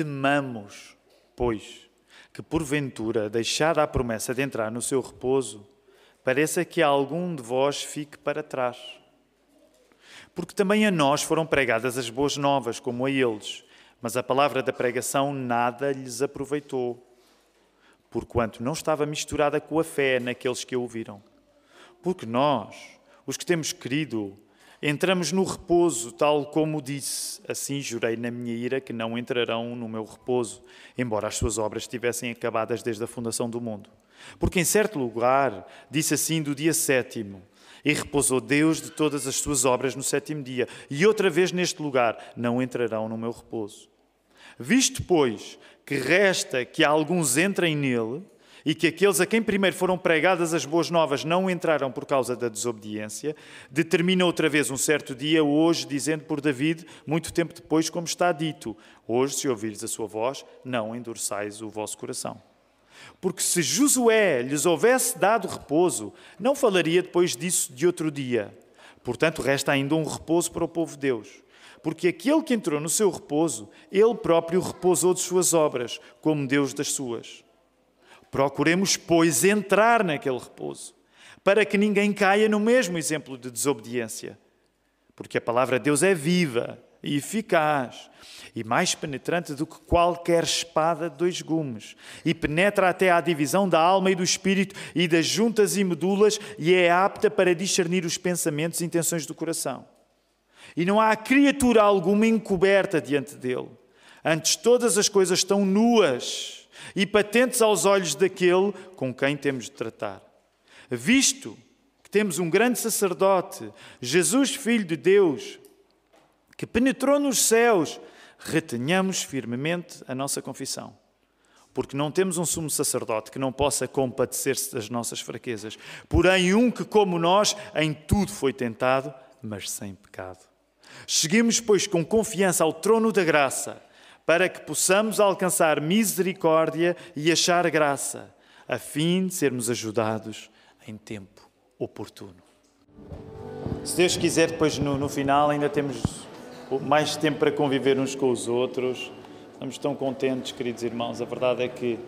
temamos, pois, que porventura, deixada a promessa de entrar no seu repouso, pareça que algum de vós fique para trás. Porque também a nós foram pregadas as boas novas, como a eles, mas a palavra da pregação nada lhes aproveitou, porquanto não estava misturada com a fé naqueles que a ouviram. Porque nós, os que temos crido, entramos no repouso, tal como disse. Assim jurei na minha ira que não entrarão no meu repouso, embora as suas obras estivessem acabadas desde a fundação do mundo. Porque em certo lugar disse assim do dia sétimo: E repousou Deus de todas as suas obras no sétimo dia. E outra vez neste lugar: Não entrarão no meu repouso. Visto, pois, que resta que alguns entrem nele, e que aqueles a quem primeiro foram pregadas as boas novas não entraram por causa da desobediência, determina outra vez um certo dia, hoje, dizendo por David, muito tempo depois, como está dito: Hoje, se ouvires a sua voz, não endurçais o vosso coração. Porque se Josué lhes houvesse dado repouso, não falaria depois disso de outro dia. Portanto, resta ainda um repouso para o povo de Deus. Porque aquele que entrou no seu repouso, ele próprio repousou de suas obras, como Deus das suas. Procuremos, pois, entrar naquele repouso, para que ninguém caia no mesmo exemplo de desobediência. Porque a palavra de Deus é viva e eficaz, e mais penetrante do que qualquer espada de dois gumes, e penetra até à divisão da alma e do espírito e das juntas e medulas, e é apta para discernir os pensamentos e intenções do coração. E não há criatura alguma encoberta diante dele. Antes, todas as coisas estão nuas e patentes aos olhos daquele com quem temos de tratar. Visto que temos um grande sacerdote, Jesus, Filho de Deus, que penetrou nos céus, retenhamos firmemente a nossa confissão. Porque não temos um sumo sacerdote que não possa compadecer-se das nossas fraquezas, porém um que, como nós, em tudo foi tentado, mas sem pecado. Seguimos, pois, com confiança ao trono da graça para que possamos alcançar misericórdia e achar graça, a fim de sermos ajudados em tempo oportuno. Se Deus quiser, depois no, no final ainda temos mais tempo para conviver uns com os outros. Estamos tão contentes, queridos irmãos. A verdade é que,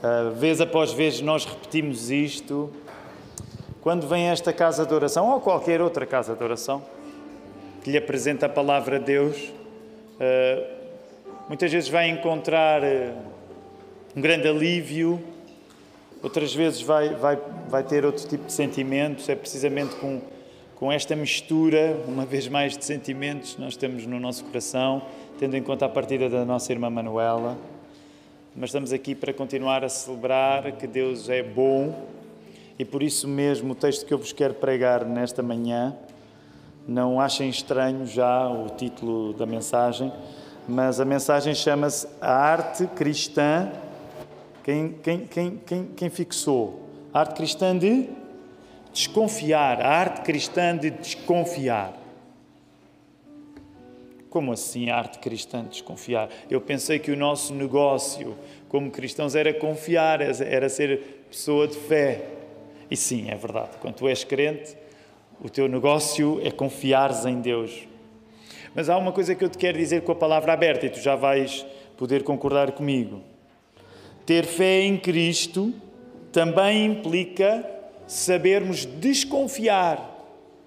uh, vez após vez, nós repetimos isto. Quando vem esta casa de oração, ou qualquer outra casa de oração, que lhe apresenta a palavra de Deus, uh, Muitas vezes vai encontrar eh, um grande alívio, outras vezes vai, vai, vai ter outro tipo de sentimentos. É precisamente com, com esta mistura, uma vez mais, de sentimentos nós temos no nosso coração, tendo em conta a partida da nossa irmã Manuela. Mas estamos aqui para continuar a celebrar que Deus é bom e por isso mesmo o texto que eu vos quero pregar nesta manhã, não achem estranho já o título da mensagem mas a mensagem chama-se A Arte Cristã. Quem, quem, quem, quem, quem fixou? A arte cristã de desconfiar. A arte cristã de desconfiar. Como assim arte cristã de desconfiar? Eu pensei que o nosso negócio como cristãos era confiar, era ser pessoa de fé. E sim, é verdade. Quando tu és crente, o teu negócio é confiares em Deus. Mas há uma coisa que eu te quero dizer com a palavra aberta e tu já vais poder concordar comigo. Ter fé em Cristo também implica sabermos desconfiar.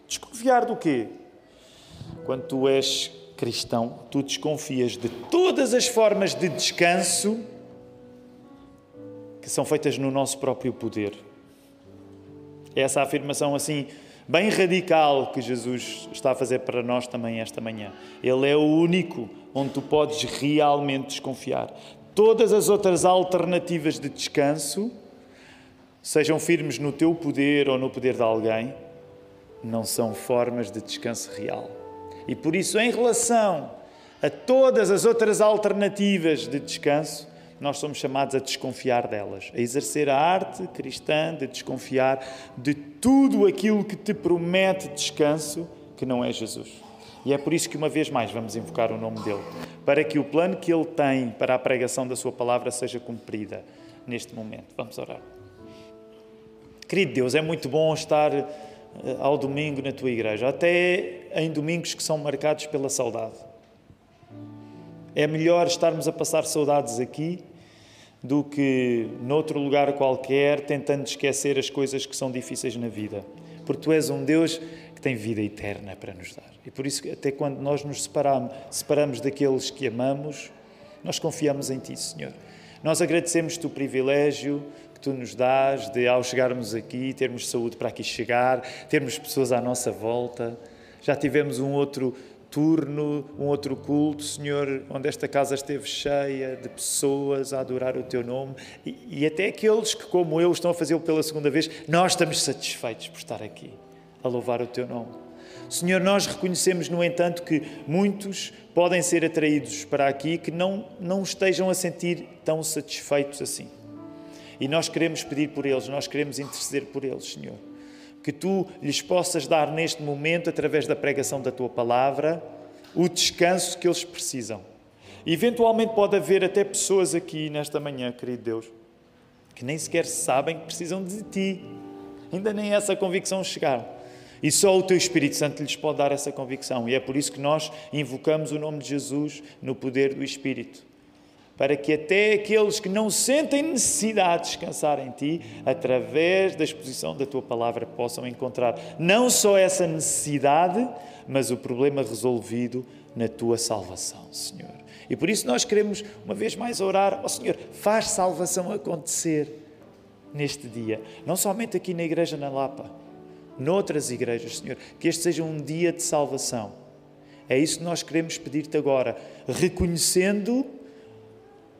Desconfiar do quê? Quando tu és cristão, tu desconfias de todas as formas de descanso que são feitas no nosso próprio poder. Essa afirmação assim bem radical que Jesus está a fazer para nós também esta manhã. Ele é o único onde tu podes realmente desconfiar. Todas as outras alternativas de descanso, sejam firmes no teu poder ou no poder de alguém, não são formas de descanso real. E por isso, em relação a todas as outras alternativas de descanso, nós somos chamados a desconfiar delas, a exercer a arte cristã de desconfiar de tudo aquilo que te promete descanso, que não é Jesus. E é por isso que, uma vez mais, vamos invocar o nome dele, para que o plano que ele tem para a pregação da sua palavra seja cumprida neste momento. Vamos orar. Querido Deus, é muito bom estar eh, ao domingo na tua igreja, até em domingos que são marcados pela saudade. É melhor estarmos a passar saudades aqui do que noutro lugar qualquer, tentando esquecer as coisas que são difíceis na vida. Porque tu és um Deus que tem vida eterna para nos dar. E por isso, até quando nós nos separamos, separamos daqueles que amamos, nós confiamos em Ti, Senhor. Nós agradecemos-te o privilégio que Tu nos dás de, ao chegarmos aqui, termos saúde para aqui chegar, termos pessoas à nossa volta. Já tivemos um outro turno, um outro culto, Senhor, onde esta casa esteve cheia de pessoas a adorar o Teu nome e, e até aqueles que, como eu, estão a fazê-lo pela segunda vez, nós estamos satisfeitos por estar aqui a louvar o Teu nome. Senhor, nós reconhecemos, no entanto, que muitos podem ser atraídos para aqui que não, não estejam a sentir tão satisfeitos assim. E nós queremos pedir por eles, nós queremos interceder por eles, Senhor que tu lhes possas dar neste momento, através da pregação da tua palavra, o descanso que eles precisam. Eventualmente pode haver até pessoas aqui nesta manhã, querido Deus, que nem sequer sabem que precisam de ti. Ainda nem essa convicção chegar. E só o teu Espírito Santo lhes pode dar essa convicção. E é por isso que nós invocamos o nome de Jesus no poder do Espírito para que até aqueles que não sentem necessidade de descansar em Ti, através da exposição da Tua palavra, possam encontrar não só essa necessidade, mas o problema resolvido na Tua salvação, Senhor. E por isso nós queremos, uma vez mais, orar, ó oh, Senhor, faz salvação acontecer neste dia, não somente aqui na Igreja na Lapa, noutras igrejas, Senhor, que este seja um dia de salvação. É isso que nós queremos pedir-te agora, reconhecendo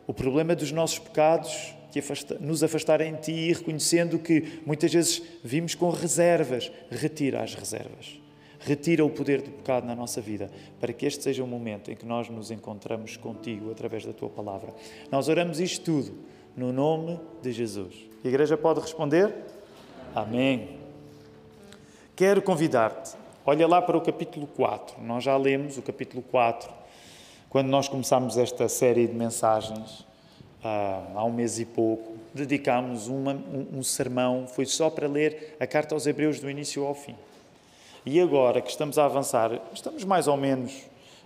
o problema dos nossos pecados que afasta, nos afastarem de Ti e reconhecendo que muitas vezes vimos com reservas. Retira as reservas. Retira o poder do pecado na nossa vida, para que este seja o momento em que nós nos encontramos contigo através da Tua palavra. Nós oramos isto tudo no nome de Jesus. A igreja pode responder? Amém. Quero convidar-te, olha lá para o capítulo 4. Nós já lemos o capítulo 4 quando nós começámos esta série de mensagens, ah, há um mês e pouco, dedicámos uma, um, sermão, foi só para ler a carta aos Hebreus do início ao fim. E agora que estamos a avançar, estamos mais ou menos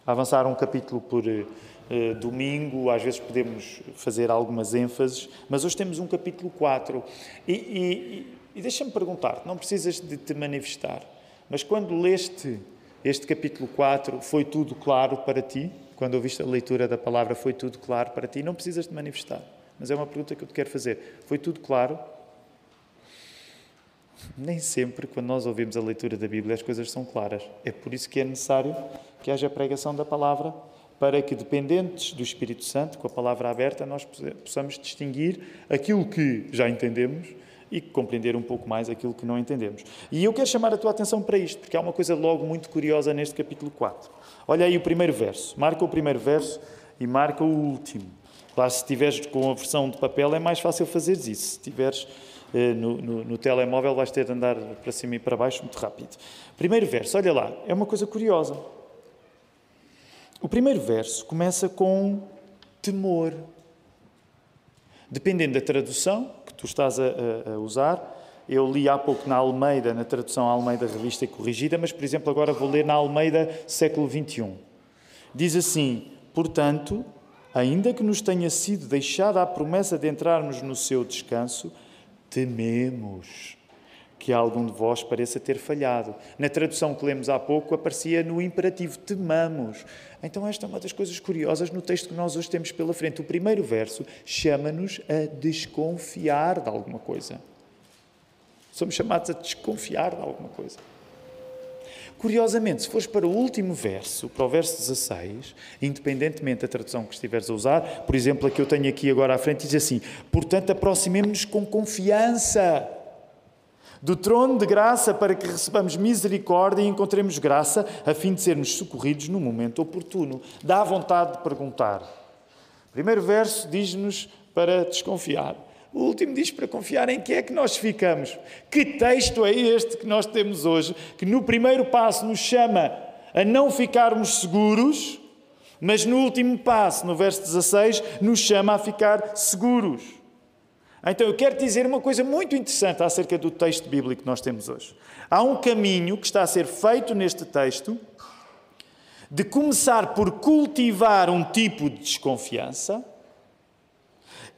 a avançar um capítulo por uh, domingo, às vezes podemos fazer algumas ênfases, mas hoje temos um capítulo 4. E, e, e deixa-me perguntar, não precisas de te manifestar, mas quando leste este capítulo 4, foi tudo claro para ti? Quando ouviste a leitura da palavra, foi tudo claro para ti? Não precisas de manifestar, mas é uma pergunta que eu te quero fazer. Foi tudo claro? Nem sempre, quando nós ouvimos a leitura da Bíblia, as coisas são claras. É por isso que é necessário que haja pregação da palavra, para que, dependentes do Espírito Santo, com a palavra aberta, nós possamos distinguir aquilo que já entendemos e compreender um pouco mais aquilo que não entendemos. E eu quero chamar a tua atenção para isto, porque há uma coisa logo muito curiosa neste capítulo 4. Olha aí o primeiro verso. Marca o primeiro verso e marca o último. Claro, se estiveres com a versão de papel é mais fácil fazer isso. Se estiveres eh, no, no, no, telemóvel vais ter de andar para cima e para baixo muito rápido. Primeiro verso, olha lá, é uma coisa curiosa. O primeiro verso começa com temor. Dependendo da tradução, tu estás a, a, a usar. Eu li há pouco na Almeida, na tradução Almeida Revista e Corrigida, mas, por exemplo, agora vou ler na Almeida século XXI. Diz assim: Portanto, ainda que nos tenha sido deixada a promessa de entrarmos no seu descanso, tememos que algum de vós pareça ter falhado. Na tradução que lemos há pouco, aparecia no imperativo temamos. Então, esta é uma das coisas curiosas no texto que nós hoje temos pela frente. O primeiro verso chama-nos a desconfiar de alguma coisa. Somos chamados a desconfiar de alguma coisa. Curiosamente, se fores para o último verso, para o verso 16, independentemente da tradução que estiveres a usar, por exemplo, a que eu tenho aqui agora à frente, diz assim: Portanto, aproximemos-nos com confiança do trono de graça para que recebamos misericórdia e encontremos graça a fim de sermos socorridos no momento oportuno. Dá vontade de perguntar. O primeiro verso diz-nos para desconfiar. O último diz para confiar em que é que nós ficamos. Que texto é este que nós temos hoje, que no primeiro passo nos chama a não ficarmos seguros, mas no último passo, no verso 16, nos chama a ficar seguros. Então eu quero dizer uma coisa muito interessante acerca do texto bíblico que nós temos hoje. Há um caminho que está a ser feito neste texto de começar por cultivar um tipo de desconfiança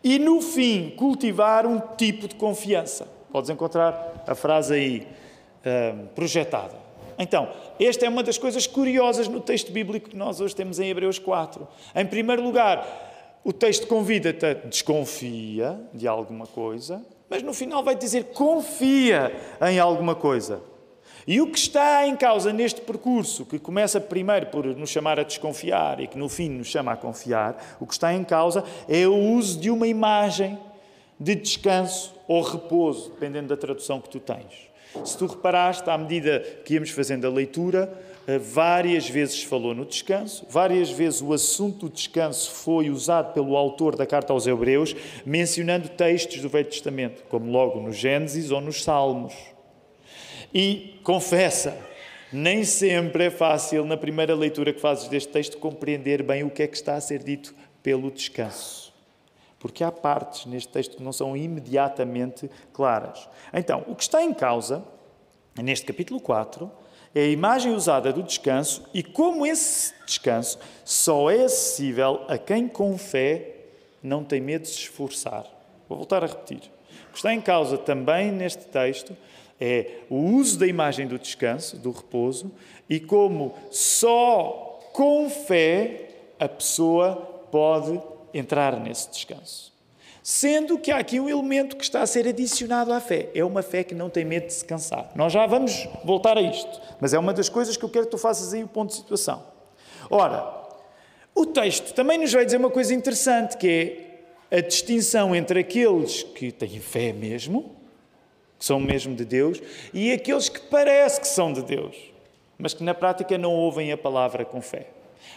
e, no fim, cultivar um tipo de confiança. Podes encontrar a frase aí uh, projetada. Então, esta é uma das coisas curiosas no texto bíblico que nós hoje temos em Hebreus 4. Em primeiro lugar, o texto convida-te a desconfia de alguma coisa, mas no final vai dizer confia em alguma coisa. E o que está em causa neste percurso, que começa primeiro por nos chamar a desconfiar e que no fim nos chama a confiar, o que está em causa é o uso de uma imagem de descanso ou repouso, dependendo da tradução que tu tens. Se tu reparaste, à medida que íamos fazendo a leitura, várias vezes falou no descanso, várias vezes o assunto do descanso foi usado pelo autor da carta aos Hebreus, mencionando textos do Velho Testamento, como logo no Gênesis ou nos Salmos. E confessa, nem sempre é fácil, na primeira leitura que fazes deste texto, compreender bem o que é que está a ser dito pelo descanso. Porque há partes neste texto que não são imediatamente claras. Então, o que está em causa, neste capítulo 4, é a imagem usada do descanso e como esse descanso só é acessível a quem com fé não tem medo de se esforçar. Vou voltar a repetir. O que está em causa também neste texto é o uso da imagem do descanso, do repouso, e como só com fé a pessoa pode entrar nesse descanso. Sendo que há aqui um elemento que está a ser adicionado à fé. É uma fé que não tem medo de se cansar. Nós já vamos voltar a isto, mas é uma das coisas que eu quero que tu faças aí o ponto de situação. Ora, o texto também nos vai dizer uma coisa interessante, que é a distinção entre aqueles que têm fé mesmo que são mesmo de Deus, e aqueles que parece que são de Deus, mas que na prática não ouvem a palavra com fé.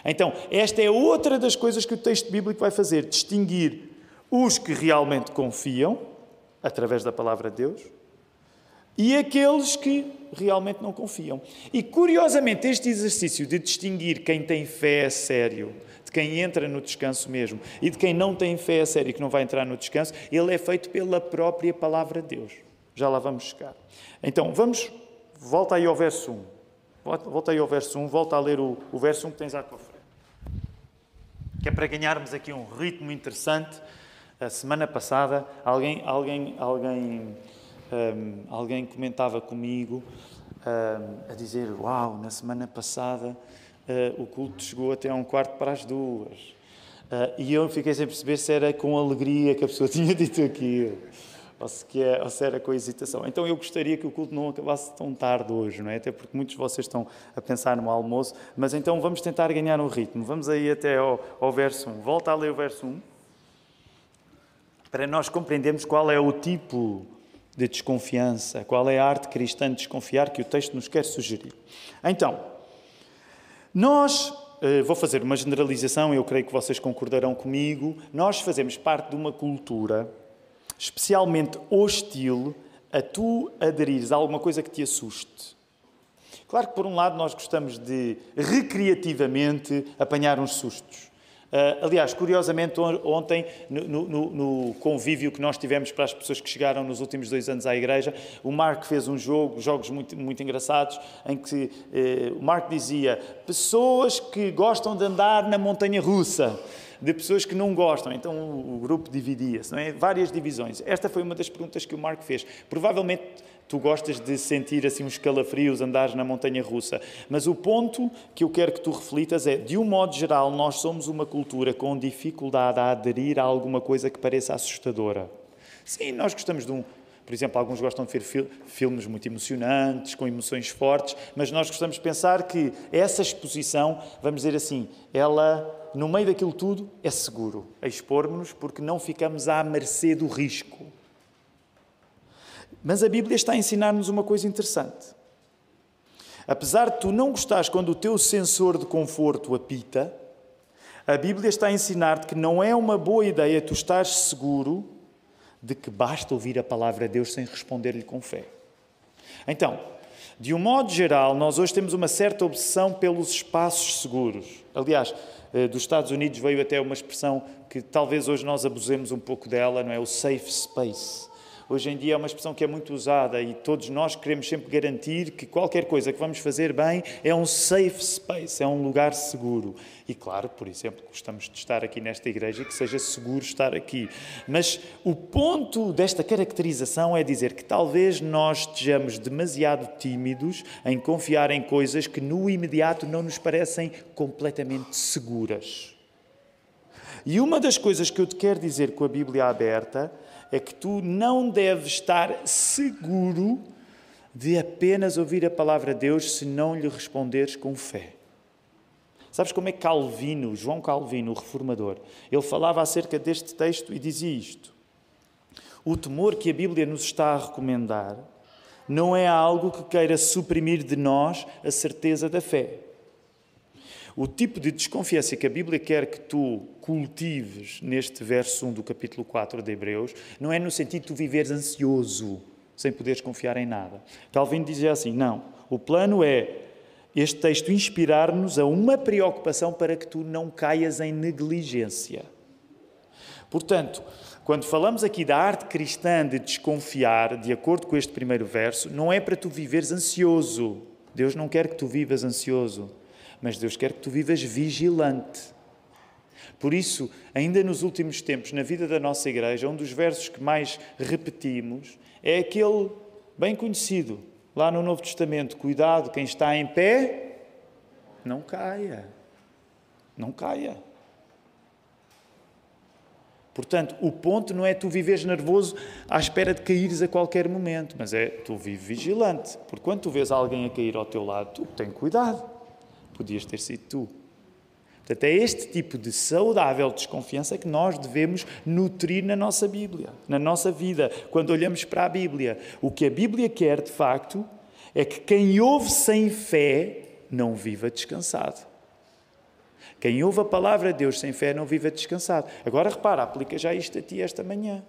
Então, esta é outra das coisas que o texto bíblico vai fazer: distinguir os que realmente confiam, através da palavra de Deus, e aqueles que realmente não confiam. E curiosamente, este exercício de distinguir quem tem fé a sério, de quem entra no descanso mesmo, e de quem não tem fé a sério e que não vai entrar no descanso, ele é feito pela própria palavra de Deus. Já lá vamos chegar. Então, vamos, volta aí ao verso 1. Volta, aí ao verso 1, volta a ler o, o verso 1 que tens à tua frente. Que é para ganharmos aqui um ritmo interessante. A semana passada, alguém, alguém, alguém, um, alguém comentava comigo um, a dizer: Uau, na semana passada uh, o culto chegou até a um quarto para as duas. Uh, e eu fiquei sem perceber se era com alegria que a pessoa tinha dito aquilo ou se, quer, ou se era com hesitação. Então eu gostaria que o culto não acabasse tão tarde hoje, não é? Até porque muitos de vocês estão a pensar no almoço, mas então vamos tentar ganhar um ritmo. Vamos aí até ao, ao verso 1. Volta a ler o verso 1 para nós compreendermos qual é o tipo de desconfiança, qual é a arte cristã de desconfiar que o texto nos quer sugerir. Então, nós, eh, vou fazer uma generalização, eu creio que vocês concordarão comigo, nós fazemos parte de uma cultura especialmente hostil a tu aderires a alguma coisa que te assuste. Claro que, por um lado, nós gostamos de recreativamente apanhar uns sustos. Uh, aliás, curiosamente, ontem, no, no, no, convívio que nós tivemos para as pessoas que chegaram nos últimos dois anos à igreja, o Marco fez um jogo, jogos muito, muito engraçados, em que uh, o Marco dizia: pessoas que gostam de andar na montanha russa de pessoas que não gostam. Então o grupo dividia-se, é? Várias divisões. Esta foi uma das perguntas que o Marco fez. Provavelmente tu gostas de sentir assim uns calafrios, andares na montanha russa. Mas o ponto que eu quero que tu reflitas é, de um modo geral, nós somos uma cultura com dificuldade a aderir a alguma coisa que pareça assustadora. Sim, nós gostamos de um, por exemplo, alguns gostam de ver filmes muito emocionantes, com emoções fortes, mas nós gostamos de pensar que essa exposição, vamos dizer assim, ela no meio daquilo tudo, é seguro expor-nos porque não ficamos à mercê do risco. Mas a Bíblia está a ensinar-nos uma coisa interessante. Apesar de tu não gostares quando o teu sensor de conforto apita, a Bíblia está a ensinar-te que não é uma boa ideia tu estares seguro de que basta ouvir a palavra de Deus sem responder-lhe com fé. Então, de um modo geral, nós hoje temos uma certa obsessão pelos espaços seguros. Aliás, eh, dos Estados Unidos veio até uma expressão que talvez hoje nós abusemos um pouco dela, não é? O safe space. Hoje em dia é uma expressão que é muito usada e todos nós queremos sempre garantir que qualquer coisa que vamos fazer bem é um safe space, é um lugar seguro. E claro, por exemplo, gostamos de estar aqui nesta igreja e que seja seguro estar aqui. Mas o ponto desta caracterização é dizer que talvez nós estejamos demasiado tímidos em confiar em coisas que no imediato não nos parecem completamente seguras. E uma das coisas que eu te quero dizer com a Bíblia aberta é que tu não deves estar seguro de apenas ouvir a palavra de Deus se não lhe responderes com fé. Sabes como é Calvino, João Calvino, o reformador, ele falava acerca deste texto e dizia isto: O temor que a Bíblia nos está a recomendar não é algo que queira suprimir de nós a certeza da fé. O tipo de desconfiança que a Bíblia quer que tu cultives neste verso 1 do capítulo 4 de Hebreus não é no sentido de tu viveres ansioso, sem poderes confiar em nada. Calvino dizia assim: não, o plano é este texto inspirar-nos a uma preocupação para que tu não caias em negligência. Portanto, quando falamos aqui da arte cristã de desconfiar, de acordo com este primeiro verso, não é para tu viveres ansioso. Deus não quer que tu vivas ansioso, mas Deus quer que tu vivas vigilante. Por isso, ainda nos últimos tempos, na vida da nossa igreja, um dos versos que mais repetimos é aquele bem conhecido, lá no Novo Testamento: cuidado, quem está em pé, não caia. Não caia. Portanto, o ponto não é tu viveres nervoso à espera de caíres a qualquer momento, mas é tu vives vigilante. Porque quando tu vês alguém a cair ao teu lado, tu tem cuidado. Podias ter sido tu. Portanto, é este tipo de saudável desconfiança que nós devemos nutrir na nossa Bíblia, na nossa vida, quando olhamos para a Bíblia. O que a Bíblia quer, de facto, é que quem ouve sem fé não viva descansado. Quem ouve a palavra de Deus sem fé não viva descansado. Agora repara, aplica já isto a ti esta manhã.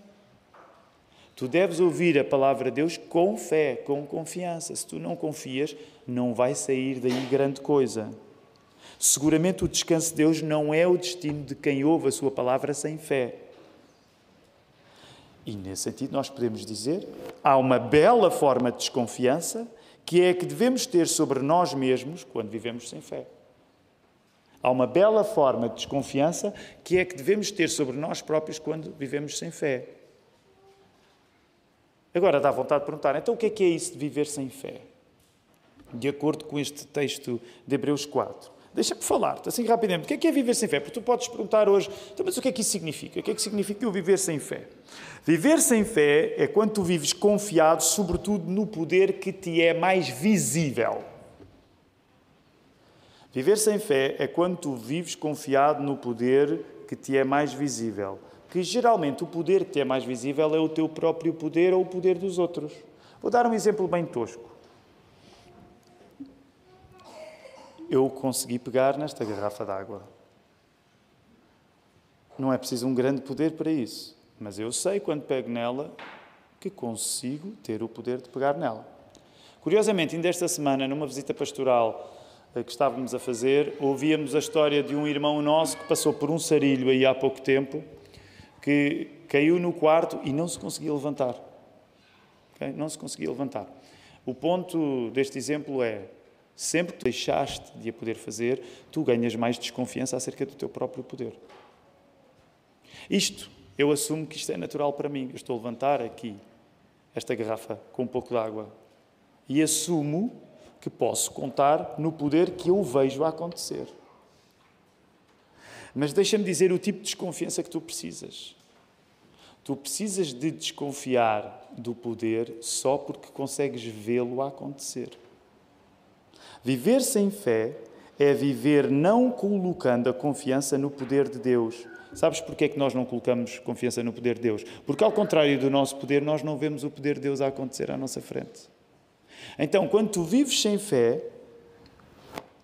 Tu deves ouvir a palavra de Deus com fé, com confiança. Se tu não confias, não vai sair daí grande coisa. Seguramente o descanso de Deus não é o destino de quem ouve a sua palavra sem fé. E nesse sentido nós podemos dizer, há uma bela forma de desconfiança que é a que devemos ter sobre nós mesmos quando vivemos sem fé. Há uma bela forma de desconfiança que é a que devemos ter sobre nós próprios quando vivemos sem fé. Agora dá vontade de perguntar, então o que é que é isso de viver sem fé? De acordo com este texto de Hebreus 4. Deixa-me falar, assim rapidamente. O que é que é viver sem fé? Porque tu podes perguntar hoje, então, mas o que é que isso significa? O que é que significa o viver sem fé? Viver sem fé é quando tu vives confiado, sobretudo, no poder que te é mais visível. Viver sem fé é quando tu vives confiado no poder que te é mais visível. Que geralmente o poder que te é mais visível é o teu próprio poder ou o poder dos outros. Vou dar um exemplo bem tosco. Eu consegui pegar nesta garrafa d'água. Não é preciso um grande poder para isso, mas eu sei quando pego nela que consigo ter o poder de pegar nela. Curiosamente, ainda esta semana, numa visita pastoral eh, que estávamos a fazer, ouvíamos a história de um irmão nosso que passou por um sarilho aí há pouco tempo, que caiu no quarto e não se conseguia levantar. Não se conseguia levantar. O ponto deste exemplo é: Sempre que deixaste de a poder fazer, tu ganhas mais desconfiança acerca do teu próprio poder. Isto, eu assumo que isto é natural para mim. Eu estou a levantar aqui esta garrafa com um pouco de água e assumo que posso contar no poder que eu vejo acontecer. Mas deixa-me dizer o tipo de desconfiança que tu precisas. Tu precisas de desconfiar do poder só porque consegues vê-lo acontecer. Viver sem fé é viver não colocando a confiança no poder de Deus. Sabes porquê é que nós não colocamos confiança no poder de Deus? Porque, ao contrário do nosso poder, nós não vemos o poder de Deus a acontecer à nossa frente. Então, quando tu vives sem fé,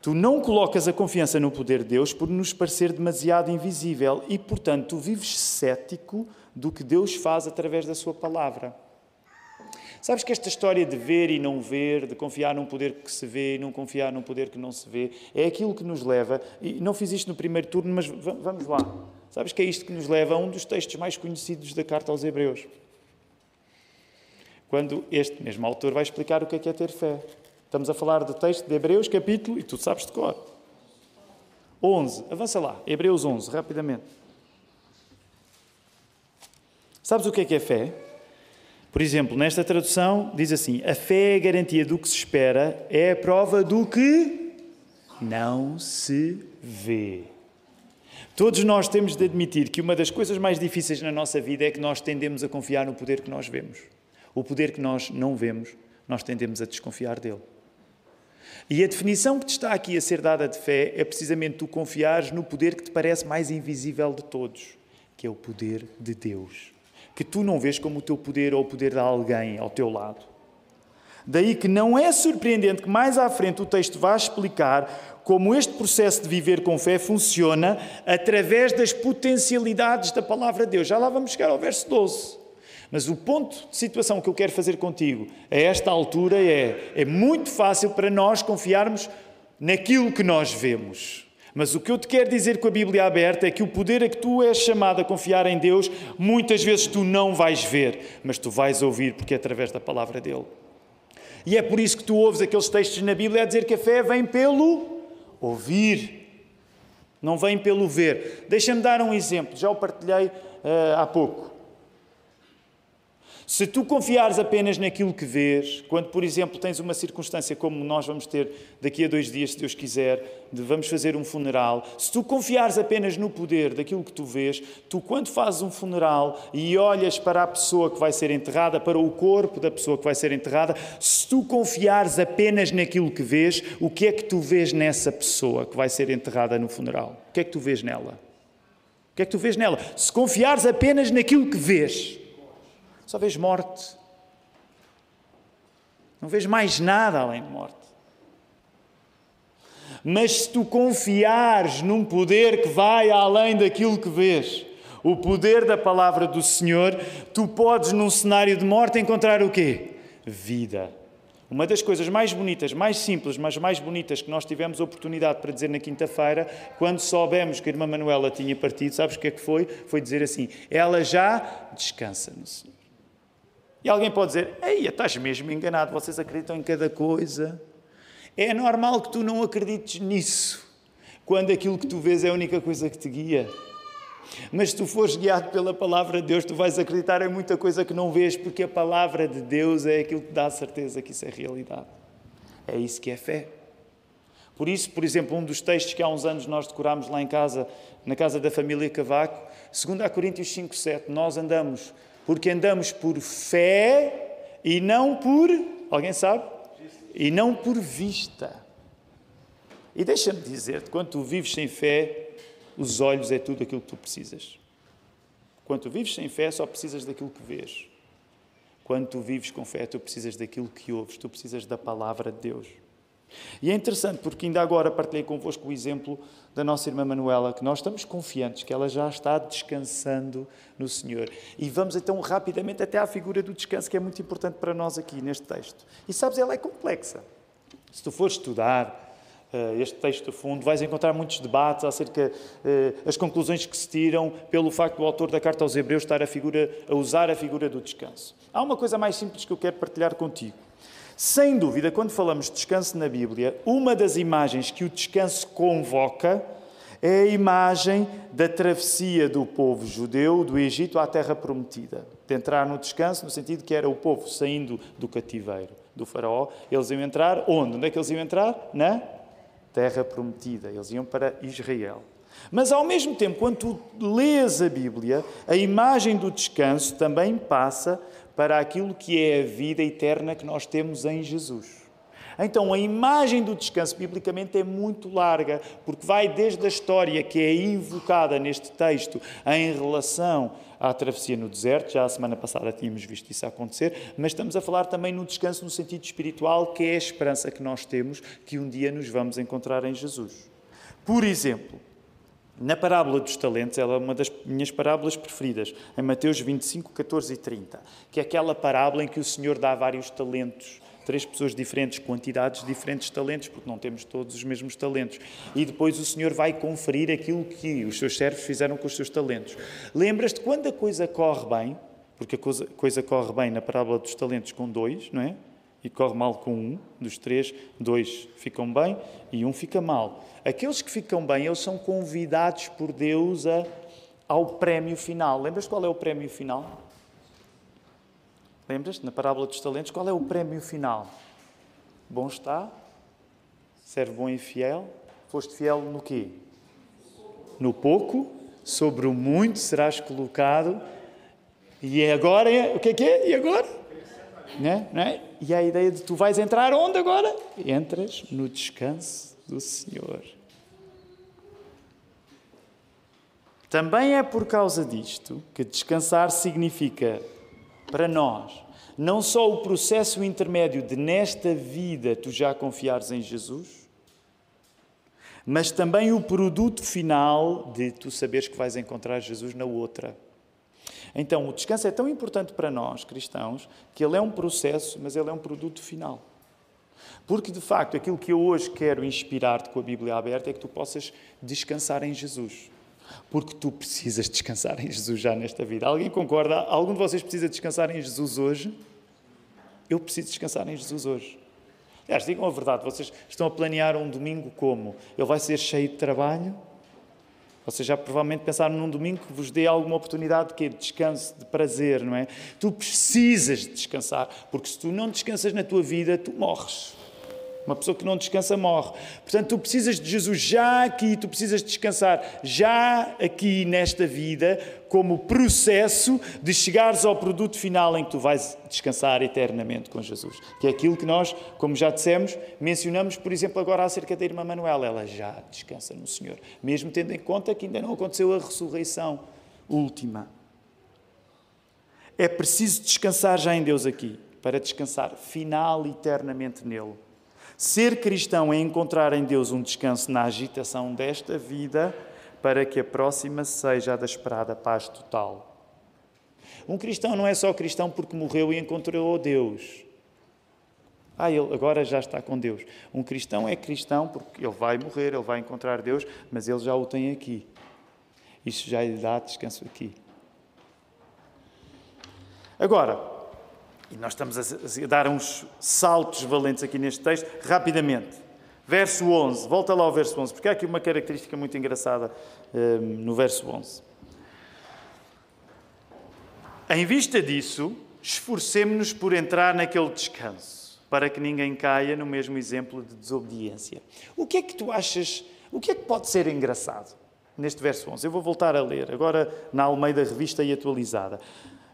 tu não colocas a confiança no poder de Deus por nos parecer demasiado invisível e, portanto, tu vives cético do que Deus faz através da Sua palavra. Sabes que esta história de ver e não ver, de confiar num poder que se vê e não confiar num poder que não se vê, é aquilo que nos leva, e não fiz isto no primeiro turno, mas vamos lá. Sabes que é isto que nos leva a um dos textos mais conhecidos da carta aos Hebreus. quando este mesmo autor vai explicar o que é, que é ter fé. Estamos a falar do texto de Hebreus, capítulo, e tu sabes de cor. 11, avança lá, Hebreus 11, rapidamente. Sabes o que é que é fé? Por exemplo, nesta tradução diz assim: a fé é a garantia do que se espera, é a prova do que não se vê. Todos nós temos de admitir que uma das coisas mais difíceis na nossa vida é que nós tendemos a confiar no poder que nós vemos. O poder que nós não vemos, nós tendemos a desconfiar dele. E a definição que te está aqui a ser dada de fé é precisamente tu confiares no poder que te parece mais invisível de todos, que é o poder de Deus. Que tu não vês como o teu poder ou o poder de alguém ao teu lado. Daí que não é surpreendente que mais à frente o texto vá explicar como este processo de viver com fé funciona através das potencialidades da palavra de Deus. Já lá vamos chegar ao verso 12. Mas o ponto de situação que eu quero fazer contigo a esta altura é: é muito fácil para nós confiarmos naquilo que nós vemos. Mas o que eu te quero dizer com a Bíblia aberta é que o poder a que tu és chamado a confiar em Deus, muitas vezes tu não vais ver, mas tu vais ouvir, porque é através da palavra dele. E é por isso que tu ouves aqueles textos na Bíblia a dizer que a fé vem pelo ouvir, não vem pelo ver. Deixa-me dar um exemplo, já o partilhei uh, há pouco. Se tu confiares apenas naquilo que vês, quando, por exemplo, tens uma circunstância como nós vamos ter daqui a dois dias, se Deus quiser, de vamos fazer um funeral, se tu confiares apenas no poder daquilo que tu vês, tu, quando fazes um funeral e olhas para a pessoa que vai ser enterrada, para o corpo da pessoa que vai ser enterrada, se tu confiares apenas naquilo que vês, o que é que tu vês nessa pessoa que vai ser enterrada no funeral? O que é que tu vês nela? O que é que tu vês nela? Se confiares apenas naquilo que vês, só vês morte. Não vês mais nada além de morte. Mas se tu confiares num poder que vai além daquilo que vês, o poder da palavra do Senhor, tu podes num cenário de morte encontrar o quê? Vida. Uma das coisas mais bonitas, mais simples, mas mais bonitas que nós tivemos oportunidade para dizer na quinta-feira, quando soubemos que a irmã Manuela tinha partido, sabes o que é que foi? Foi dizer assim: ela já descansa no Senhor. E alguém pode dizer: Ei, estás mesmo enganado, vocês acreditam em cada coisa. É normal que tu não acredites nisso, quando aquilo que tu vês é a única coisa que te guia. Mas se tu fores guiado pela palavra de Deus, tu vais acreditar em muita coisa que não vês, porque a palavra de Deus é aquilo que dá a certeza que isso é realidade. É isso que é fé. Por isso, por exemplo, um dos textos que há uns anos nós decorámos lá em casa, na casa da família Cavaco, 2 Coríntios 5, 7, nós andamos porque andamos por fé e não por. Alguém sabe? E não por vista. E deixa-me dizer-te: quando tu vives sem fé, os olhos é tudo aquilo que tu precisas. Quando tu vives sem fé, só precisas daquilo que vês. Quando tu vives com fé, tu precisas daquilo que ouves, tu precisas da palavra de Deus. E é interessante porque ainda agora partilhei convosco o exemplo da nossa irmã Manuela, que nós estamos confiantes que ela já está descansando no Senhor. E vamos então rapidamente até à figura do descanso, que é muito importante para nós aqui neste texto. E sabes, ela é complexa. Se tu fores estudar uh, este texto a fundo, vais encontrar muitos debates acerca das uh, conclusões que se tiram pelo facto do autor da carta aos Hebreus estar a, figura, a usar a figura do descanso. Há uma coisa mais simples que eu quero partilhar contigo. Sem dúvida, quando falamos de descanso na Bíblia, uma das imagens que o descanso convoca é a imagem da travessia do povo judeu do Egito à Terra Prometida. De entrar no descanso, no sentido que era o povo saindo do cativeiro do Faraó. Eles iam entrar onde? Onde é que eles iam entrar? Na Terra Prometida. Eles iam para Israel. Mas ao mesmo tempo, quando tu lês a Bíblia, a imagem do descanso também passa para aquilo que é a vida eterna que nós temos em Jesus. Então, a imagem do descanso, biblicamente, é muito larga, porque vai desde a história que é invocada neste texto em relação à travessia no deserto, já a semana passada tínhamos visto isso acontecer, mas estamos a falar também no descanso no sentido espiritual, que é a esperança que nós temos que um dia nos vamos encontrar em Jesus. Por exemplo, na parábola dos talentos, ela é uma das minhas parábolas preferidas, em Mateus 25, 14 e 30, que é aquela parábola em que o Senhor dá vários talentos, três pessoas diferentes, quantidades diferentes de talentos, porque não temos todos os mesmos talentos. E depois o Senhor vai conferir aquilo que os seus servos fizeram com os seus talentos. Lembras-te quando a coisa corre bem, porque a coisa, coisa corre bem na parábola dos talentos com dois, não é? E corre mal com um, dos três, dois ficam bem e um fica mal. Aqueles que ficam bem, eles são convidados por Deus a, ao prémio final. Lembras qual é o prémio final? Lembras? Na parábola dos talentos, qual é o prémio final? Bom está, serve bom e fiel. Foste fiel no quê? No pouco, sobre o muito serás colocado. E agora, o que é que é? E agora? Né? Não é? E a ideia de tu vais entrar onde agora? Entras no descanso do Senhor. Também é por causa disto que descansar significa, para nós, não só o processo intermédio de nesta vida tu já confiares em Jesus, mas também o produto final de tu saberes que vais encontrar Jesus na outra. Então, o descanso é tão importante para nós, cristãos, que ele é um processo, mas ele é um produto final. Porque, de facto, aquilo que eu hoje quero inspirar-te com a Bíblia aberta é que tu possas descansar em Jesus. Porque tu precisas descansar em Jesus já nesta vida. Alguém concorda? Algum de vocês precisa descansar em Jesus hoje? Eu preciso descansar em Jesus hoje. Aliás, digam a verdade, vocês estão a planear um domingo como? Ele vai ser cheio de trabalho? Vocês já provavelmente pensaram num domingo que vos dê alguma oportunidade de, quê? de descanso, de prazer, não é? Tu precisas de descansar, porque se tu não descansas na tua vida, tu morres. Uma pessoa que não descansa morre. Portanto, tu precisas de Jesus já aqui, tu precisas descansar já aqui nesta vida, como processo de chegares ao produto final em que tu vais descansar eternamente com Jesus. Que é aquilo que nós, como já dissemos, mencionamos, por exemplo, agora acerca da irmã Manuela. Ela já descansa no Senhor, mesmo tendo em conta que ainda não aconteceu a ressurreição última. É preciso descansar já em Deus aqui, para descansar final eternamente nele. Ser cristão é encontrar em Deus um descanso na agitação desta vida para que a próxima seja a da esperada paz total. Um cristão não é só cristão porque morreu e encontrou Deus. Ah, ele agora já está com Deus. Um cristão é cristão porque ele vai morrer, ele vai encontrar Deus, mas ele já o tem aqui. Isso já lhe dá descanso aqui. Agora, e nós estamos a, dar uns saltos valentes aqui neste texto, rapidamente. Verso 11, volta lá ao verso 11, porque há aqui uma característica muito engraçada um, no verso 11. Em vista disso, esforcemos-nos por entrar naquele descanso, para que ninguém caia no mesmo exemplo de desobediência. O que é que tu achas, o que é que pode ser engraçado neste verso 11? Eu vou voltar a ler, agora na Almeida Revista e Atualizada.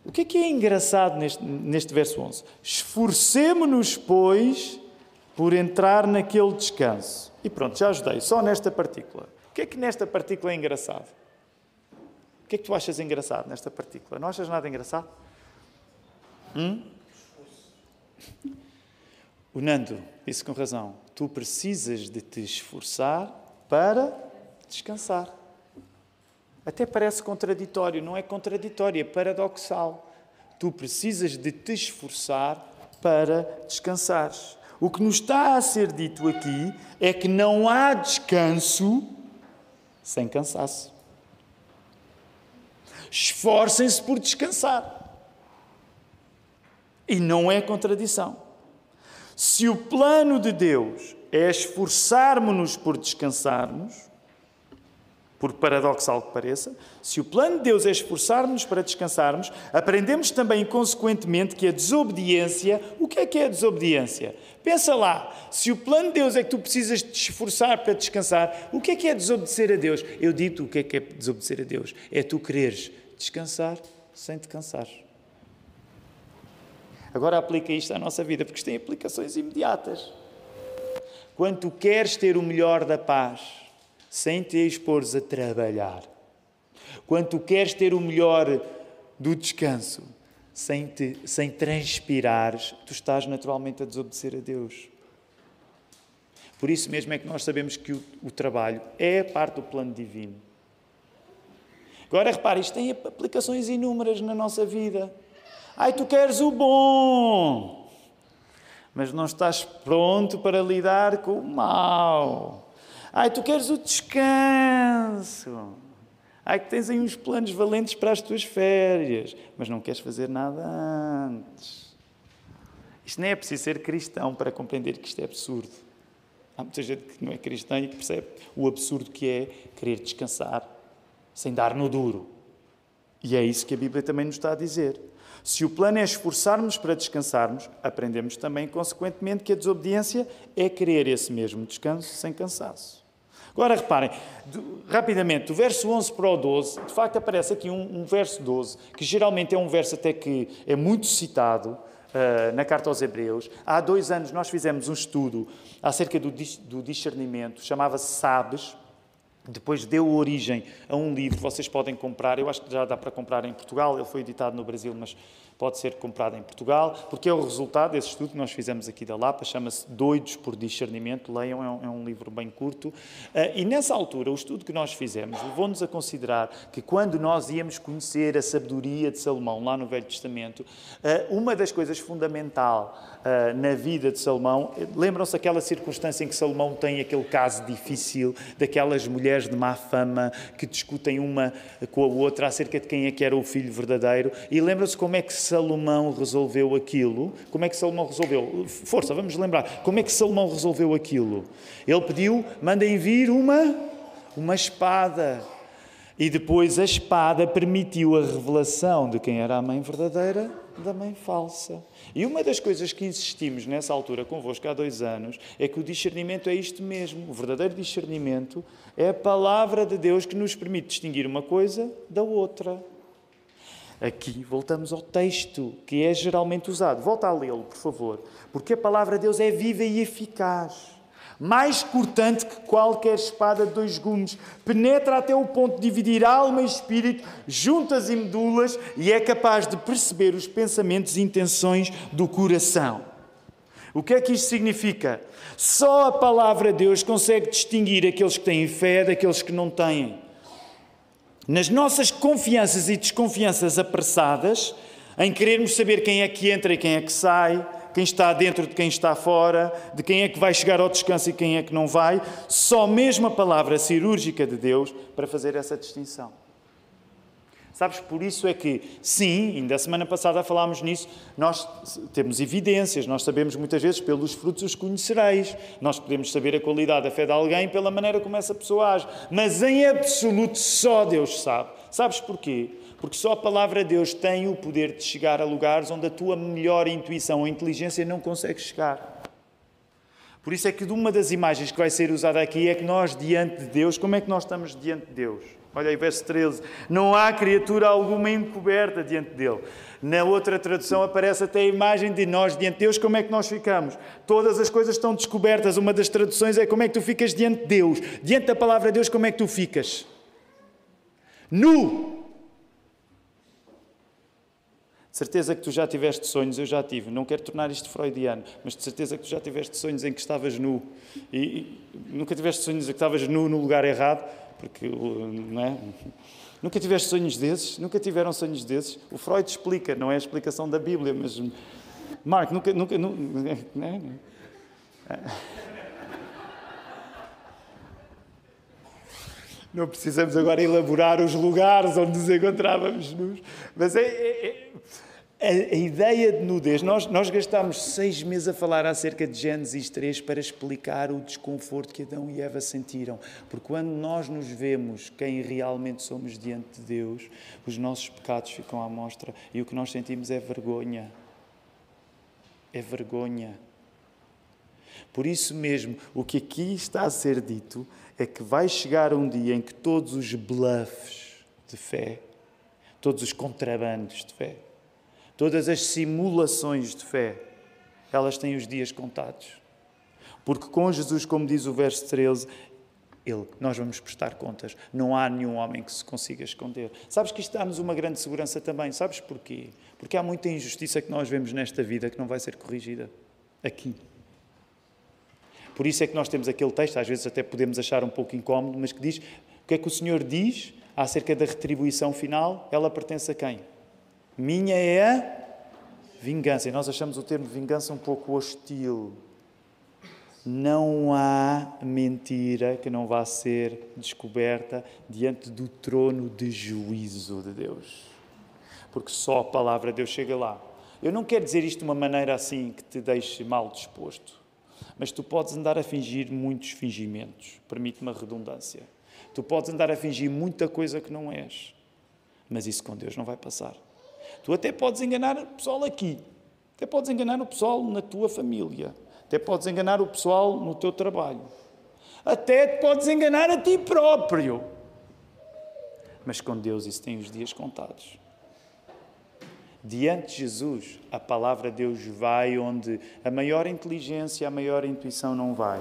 O que é que é engraçado neste, neste verso 11? Esforcemo-nos, pois, por entrar naquele descanso. E pronto, já ajudei, só nesta partícula. O que é que nesta partícula é engraçado? O que é que tu achas engraçado nesta partícula? Não achas nada engraçado? Hum? O Nando disse com razão: tu precisas de te esforçar para descansar. Até parece contraditório, não é contraditório, é paradoxal. Tu precisas de te esforçar para descansares. O que nos está a ser dito aqui é que não há descanso sem cansaço. Esforcem-se por descansar. E não é contradição. Se o plano de Deus é esforçarmos-nos por descansarmos, por paradoxal que pareça, se o plano de Deus é esforçar-nos para descansarmos, aprendemos também, consequentemente, que a desobediência. O que é que é a desobediência? Pensa lá, se o plano de Deus é que tu precisas te esforçar para descansar, o que é que é desobedecer a Deus? Eu digo o que é que é desobedecer a Deus: é tu quereres descansar sem te cansar. Agora aplica isto à nossa vida, porque isto tem aplicações imediatas. Quando tu queres ter o melhor da paz, sem te expores a trabalhar. Quando tu queres ter o melhor do descanso, sem, te, sem transpirares, tu estás naturalmente a desobedecer a Deus. Por isso mesmo é que nós sabemos que o, o trabalho é parte do plano divino. Agora repare, isto tem aplicações inúmeras na nossa vida. Ai, tu queres o bom, mas não estás pronto para lidar com o mal. Ai, tu queres o descanso. Ai que tens aí uns planos valentes para as tuas férias, mas não queres fazer nada antes. Isto nem é preciso ser cristão para compreender que isto é absurdo. Há muita gente que não é cristã e que percebe o absurdo que é querer descansar sem dar no duro. E é isso que a Bíblia também nos está a dizer. Se o plano é esforçarmos para descansarmos, aprendemos também, consequentemente, que a desobediência é querer esse mesmo descanso sem cansaço. Agora reparem, do, rapidamente, do verso 11 para o 12, de facto aparece aqui um, um, verso 12, que geralmente é um verso até que é muito citado uh, na carta aos Hebreus. Há dois anos nós fizemos um estudo acerca do, do discernimento, chamava-se Sabes, depois deu origem a um livro que vocês podem comprar. Eu acho que já dá para comprar em Portugal. Ele foi editado no Brasil, mas pode ser comprado em Portugal, porque é o resultado desse estudo que nós fizemos aqui da Lapa, chama-se Doidos por Discernimento, leiam, é um, é um livro bem curto. Uh, e nessa altura, o estudo que nós fizemos levou-nos a considerar que quando nós íamos conhecer a sabedoria de Salomão, lá no Velho Testamento, uh, uma das coisas fundamental uh, na vida de Salomão, lembram-se aquela circunstância em que Salomão tem aquele caso difícil daquelas mulheres de má fama que discutem uma com a outra acerca de quem é que era o filho verdadeiro, e lembram-se como é que Salomão resolveu aquilo? Como é que Salomão resolveu? Força, vamos lembrar. Como é que Salomão resolveu aquilo? Ele pediu, mandem vir uma, uma espada. E depois a espada permitiu a revelação de quem era a mãe verdadeira da mãe falsa. E uma das coisas que insistimos nessa altura convosco há dois anos é que o discernimento é isto mesmo. O verdadeiro discernimento é a palavra de Deus que nos permite distinguir uma coisa da outra. Aqui voltamos ao texto que é geralmente usado. Volta a lê-lo, por favor. Porque a palavra de Deus é viva e eficaz. Mais cortante que qualquer espada de dois gumes, penetra até o ponto de dividir alma e espírito, juntas e medulas, e é capaz de perceber os pensamentos e intenções do coração. O que é que isto significa? Só a palavra de Deus consegue distinguir aqueles que têm fé daqueles que não têm nas nossas confianças e desconfianças apressadas, em querermos saber quem é que entra e quem é que sai, quem está dentro de quem está fora, de quem é que vai chegar ao descanso e quem é que não vai, só mesmo a palavra cirúrgica de Deus para fazer essa distinção. Sabes, por isso é que, sim, ainda a semana passada falámos nisso, nós temos evidências, nós sabemos muitas vezes pelos frutos os conhecereis. Nós podemos saber a qualidade da fé de alguém pela maneira como essa pessoa age. Mas em absoluto só Deus sabe. Sabes porquê? Porque só a palavra de Deus tem o poder de chegar a lugares onde a tua melhor intuição ou inteligência não consegue chegar. Por isso é que uma das imagens que vai ser usada aqui é que nós, diante de Deus, como é que nós estamos diante de Deus? Olha aí, verso 13. Não há criatura alguma encoberta diante dele. Na outra tradução aparece até a imagem de nós diante de Deus, como é que nós ficamos? Todas as coisas estão descobertas. Uma das traduções é como é que tu ficas diante de Deus. Diante da palavra de Deus, como é que tu ficas? Nu! De certeza que tu já tiveste sonhos, eu já tive. Não quero tornar isto freudiano, mas de certeza que tu já tiveste sonhos em que estavas nu. E, e nunca tiveste sonhos em que estavas nu no lugar errado porque não é? Nunca tiveste sonhos desses? Nunca tiveram sonhos desses? O Freud explica, não é a explicação da Bíblia, mas Marco, nunca, nunca, nunca não é? Não precisamos agora elaborar os lugares onde nos encontrávamos mas é, é, é a, a, ideia de nudez, nós, nós gastámos seis meses a falar acerca de Gênesis 3 para explicar o desconforto que Adão e Eva sentiram. Porque quando nós nos vemos quem realmente somos diante de Deus, os nossos pecados ficam à mostra e o que nós sentimos é vergonha. É vergonha. Por isso mesmo, o que aqui está a ser dito é que vai chegar um dia em que todos os bluffs de fé, todos os contrabandos de fé, Todas as simulações de fé, elas têm os dias contados. Porque com Jesus, como diz o verso 13, ele, nós vamos prestar contas. Não há nenhum homem que se consiga esconder. Sabes que isto dá-nos uma grande segurança também. Sabes porquê? Porque há muita injustiça que nós vemos nesta vida que não vai ser corrigida aqui. Por isso é que nós temos aquele texto, às vezes até podemos achar um pouco incómodo, mas que diz: o que é que o Senhor diz acerca da retribuição final? Ela pertence a quem? Minha é a vingança. E nós achamos o termo vingança um pouco hostil. Não há mentira que não vá ser descoberta diante do trono de juízo de Deus. Porque só a palavra de Deus chega lá. Eu não quero dizer isto de uma maneira assim que te deixe mal disposto, mas tu podes andar a fingir muitos fingimentos, permite-me a redundância. Tu podes andar a fingir muita coisa que não és, mas isso com Deus não vai passar. Tu até podes enganar o pessoal aqui, até podes enganar o pessoal na tua família, até podes enganar o pessoal no teu trabalho, até te podes enganar a ti próprio. Mas com Deus isso tem os dias contados. Diante de Jesus, a palavra de Deus vai onde a maior inteligência, a maior intuição não vai.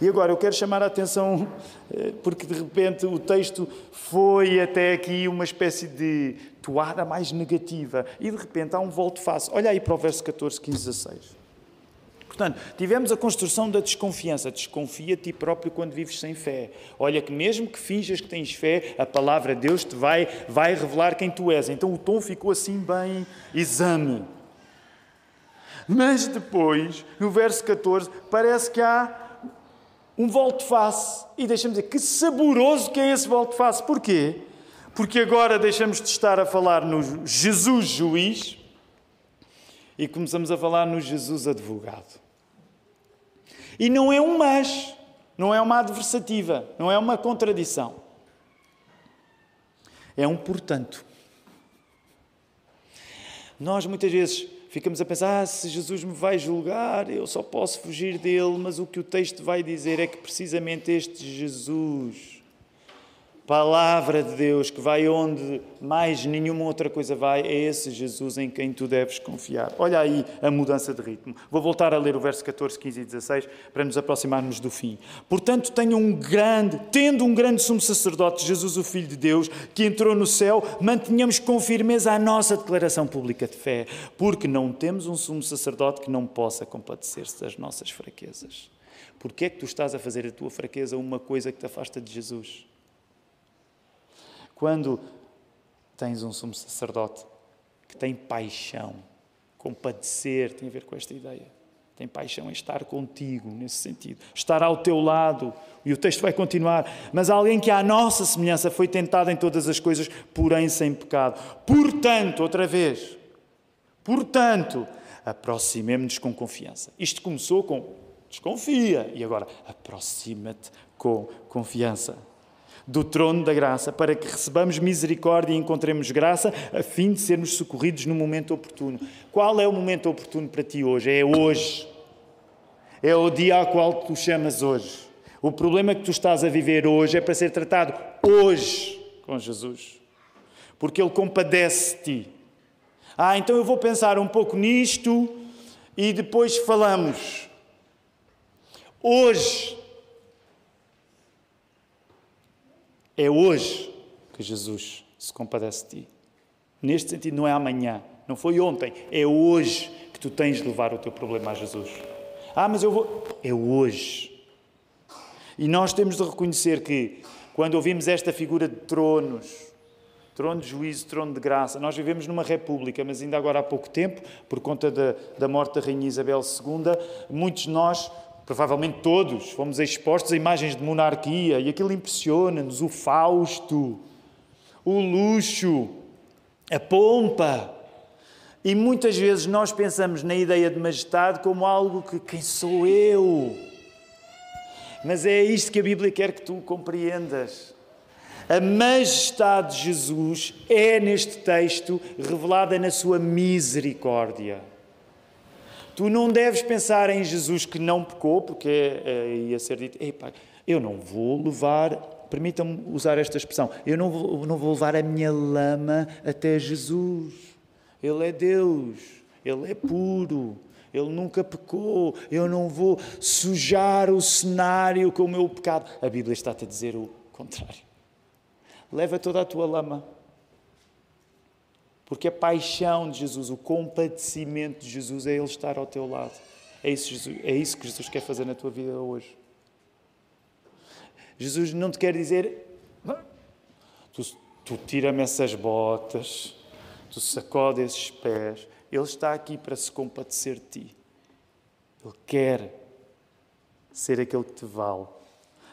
E agora eu quero chamar a atenção, eh, porque de repente o texto foi até aqui uma espécie de toada mais negativa, e de repente há um volte-face. Olha aí para o verso 14, 15, 16. Portanto, tivemos a construção da desconfiança. Desconfia de ti próprio quando vives sem fé. Olha que mesmo que finjas que tens fé, a palavra de Deus te vai, vai revelar quem tu és. Então o tom ficou assim bem exame. Mas depois, no verso 14, parece que há um volte-face. E deixamos dizer, que saboroso que é esse volte-face. Porquê? Porque agora deixamos de estar a falar no Jesus juiz e começamos a falar no Jesus advogado. E não é um mas, não é uma adversativa, não é uma contradição. É um portanto. Nós muitas vezes ficamos a pensar: ah, se Jesus me vai julgar, eu só posso fugir dele, mas o que o texto vai dizer é que precisamente este Jesus palavra de Deus que vai onde mais nenhuma outra coisa vai, é esse Jesus em quem tu deves confiar. Olha aí a mudança de ritmo. Vou voltar a ler o verso 14, 15 e 16 para nos aproximarmos do fim. Portanto, tenho um grande, tendo um grande sumo sacerdote, Jesus, o Filho de Deus, que entrou no céu, mantenhamos com firmeza a nossa declaração pública de fé, porque não temos um sumo sacerdote que não possa compadecer-se das nossas fraquezas. Porquê é que tu estás a fazer a tua fraqueza uma coisa que te afasta de Jesus? Quando tens um sumo sacerdote que tem paixão, compadecer tem a ver com esta ideia. Tem paixão em estar contigo, nesse sentido. Estar ao teu lado. E o texto vai continuar. Mas alguém que, à nossa semelhança, foi tentado em todas as coisas, porém sem pecado. Portanto, outra vez, portanto, aproximemo-nos com confiança. Isto começou com desconfia. E agora, aproxima-te com confiança do trono da graça, para que recebamos misericórdia e encontremos graça, a fim de sermos socorridos no momento oportuno. Qual é o momento oportuno para ti hoje? É hoje. É o dia ao qual tu chamas hoje. O problema que tu estás a viver hoje é para ser tratado hoje com Jesus. Porque Ele compadece de ti. Ah, então eu vou pensar um pouco nisto e depois falamos. Hoje É hoje que Jesus se compadece de ti. Neste sentido, não é amanhã, não foi ontem, é hoje que tu tens de levar o teu problema a Jesus. Ah, mas eu vou. É hoje. E nós temos de reconhecer que, quando ouvimos esta figura de tronos, trono de juízo, trono de graça, nós vivemos numa república, mas ainda agora há pouco tempo, por conta da, da morte da Rainha Isabel II, muitos de nós provavelmente todos, fomos expostos a imagens de monarquia e aquilo impressiona-nos: o Fausto, o luxo, a pompa. E muitas vezes nós pensamos na ideia de majestade como algo que quem sou eu? Mas é isto que a Bíblia quer que tu compreendas. A majestade de Jesus é, neste texto, revelada na sua misericórdia. Tu não deves pensar em Jesus que não pecou, porque é, ia ser dito: eu não vou levar, permitam-me usar esta expressão, eu não vou, não vou levar a minha lama até Jesus. Ele é Deus, Ele é puro, Ele nunca pecou, eu não vou sujar o cenário com o meu pecado. A Bíblia está-te a dizer o contrário. Leva toda a tua lama porque a paixão de Jesus, o compadecimento de Jesus é Ele estar ao teu lado. É isso, Jesus, é isso que Jesus quer fazer na tua vida hoje. Jesus não te quer dizer, tu, tu tira-me essas botas, tu sacode esses pés. Ele está aqui para se compadecer de ti. Ele quer ser aquele que te vale.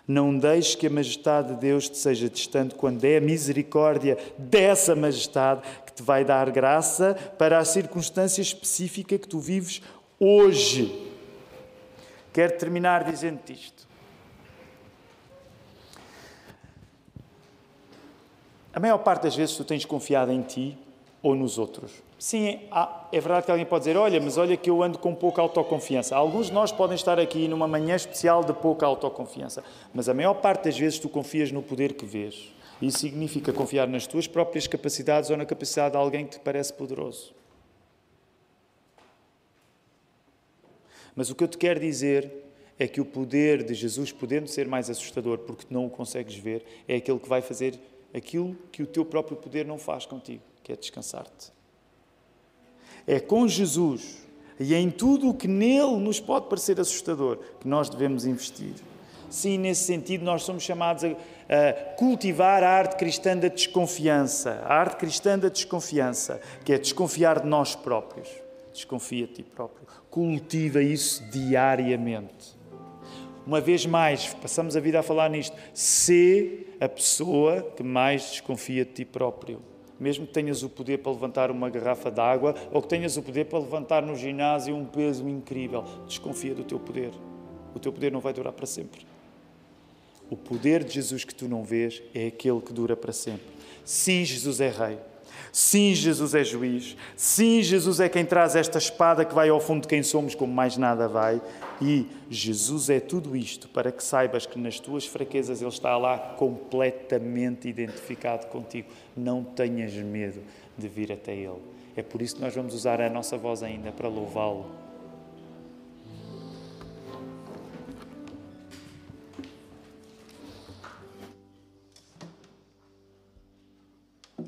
Não deixes que a majestade de Deus te seja distante quando é a misericórdia dessa majestade que te vai dar graça para a circunstância específica que tu vives hoje. Quero terminar dizendo-te isto. A maior parte das vezes tu tens confiado em ti ou nos outros. Sim, é verdade que alguém pode dizer: Olha, mas olha que eu ando com pouca autoconfiança. Alguns de nós podem estar aqui numa manhã especial de pouca autoconfiança, mas a maior parte das vezes tu confias no poder que vês. Isso significa confiar nas tuas próprias capacidades ou na capacidade de alguém que te parece poderoso. Mas o que eu te quero dizer é que o poder de Jesus, podendo ser mais assustador porque não o consegues ver, é aquele que vai fazer aquilo que o teu próprio poder não faz contigo, que é descansar-te. É com Jesus e em tudo o que nele nos pode parecer assustador que nós devemos investir. Sim, nesse sentido, nós somos chamados a, a, cultivar a arte cristã da desconfiança. A arte cristã da desconfiança, que é desconfiar de nós próprios. Desconfia de ti próprio. Cultiva isso diariamente. Uma vez mais, passamos a vida a falar nisto. Sê a pessoa que mais desconfia de ti próprio. Mesmo que tenhas o poder para levantar uma garrafa de água ou que tenhas o poder para levantar no ginásio um peso incrível, desconfia do teu poder. O teu poder não vai durar para sempre. O poder de Jesus que tu não vês é aquele que dura para sempre. Sim, Jesus é Rei. Sim, Jesus é juiz. Sim, Jesus é quem traz esta espada que vai ao fundo de quem somos, como mais nada vai. E Jesus é tudo isto para que saibas que nas tuas fraquezas Ele está lá completamente identificado contigo. Não tenhas medo de vir até Ele. É por isso que nós vamos usar a nossa voz ainda para louvá-lo